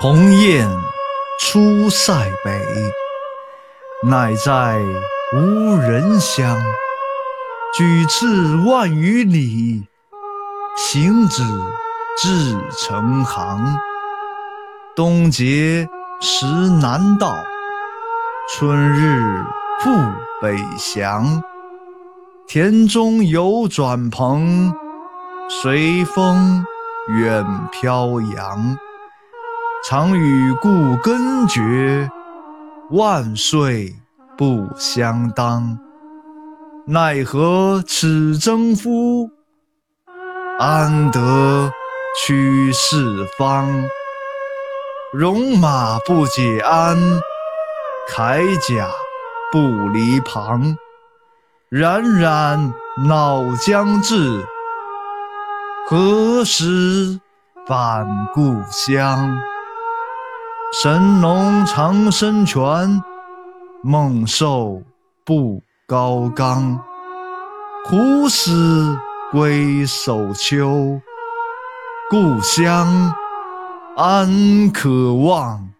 鸿雁出塞北，乃在无人乡。举翅万余里，行止至成行。冬节时南到，春日复北翔。田中有转蓬，随风远飘扬。常与故根绝，万岁不相当。奈何此征夫，安得驱四方？戎马不解鞍，铠甲不离旁。冉冉脑将至，何时返故乡？神农尝生泉，猛兽不高冈。胡思归首丘，故乡安可望？